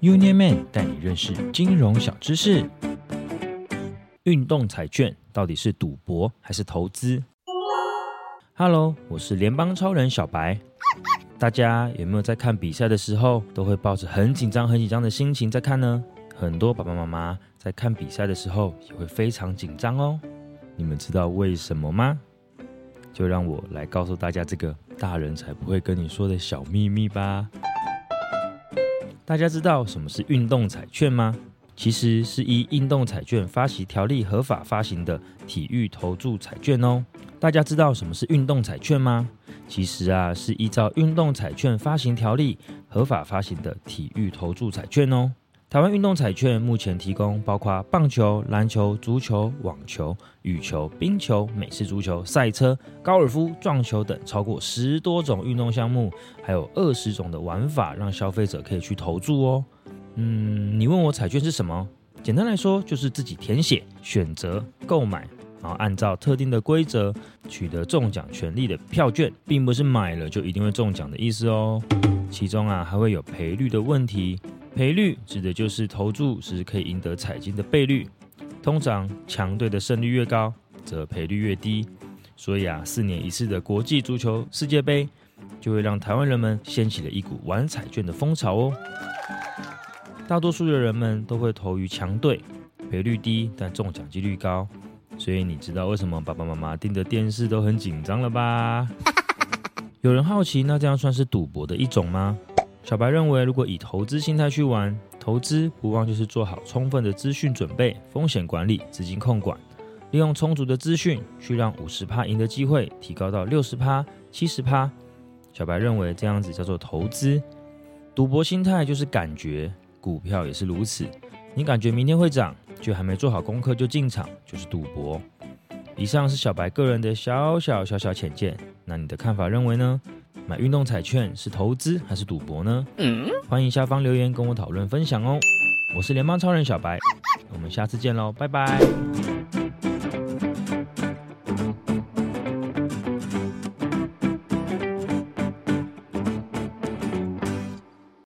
Union Man 带你认识金融小知识。运动彩券到底是赌博还是投资？Hello，我是联邦超人小白。大家有没有在看比赛的时候，都会抱着很紧张、很紧张的心情在看呢？很多爸爸妈妈在看比赛的时候也会非常紧张哦。你们知道为什么吗？就让我来告诉大家这个大人才不会跟你说的小秘密吧。大家知道什么是运动彩券吗？其实是依运动彩券发行条例合法发行的体育投注彩券哦。大家知道什么是运动彩券吗？其实啊，是依照运动彩券发行条例合法发行的体育投注彩券哦。台湾运动彩券目前提供包括棒球、篮球、足球、网球、羽球、冰球、美式足球、赛车、高尔夫、撞球等超过十多种运动项目，还有二十种的玩法，让消费者可以去投注哦。嗯，你问我彩券是什么？简单来说，就是自己填写、选择、购买，然后按照特定的规则取得中奖权利的票券，并不是买了就一定会中奖的意思哦。其中啊，还会有赔率的问题。赔率指的就是投注时可以赢得彩金的倍率，通常强队的胜率越高，则赔率越低。所以啊，四年一次的国际足球世界杯，就会让台湾人们掀起了一股玩彩券的风潮哦。大多数的人们都会投于强队，赔率低但中奖几率高。所以你知道为什么爸爸妈妈盯着电视都很紧张了吧？有人好奇，那这样算是赌博的一种吗？小白认为，如果以投资心态去玩，投资不忘就是做好充分的资讯准备、风险管理、资金控管，利用充足的资讯去让五十趴赢的机会提高到六十趴、七十趴。小白认为这样子叫做投资。赌博心态就是感觉，股票也是如此。你感觉明天会涨，却还没做好功课就进场，就是赌博。以上是小白个人的小小小小浅见，那你的看法认为呢？买运动彩券是投资还是赌博呢？欢迎下方留言跟我讨论分享哦。我是联邦超人小白，我们下次见喽，拜拜。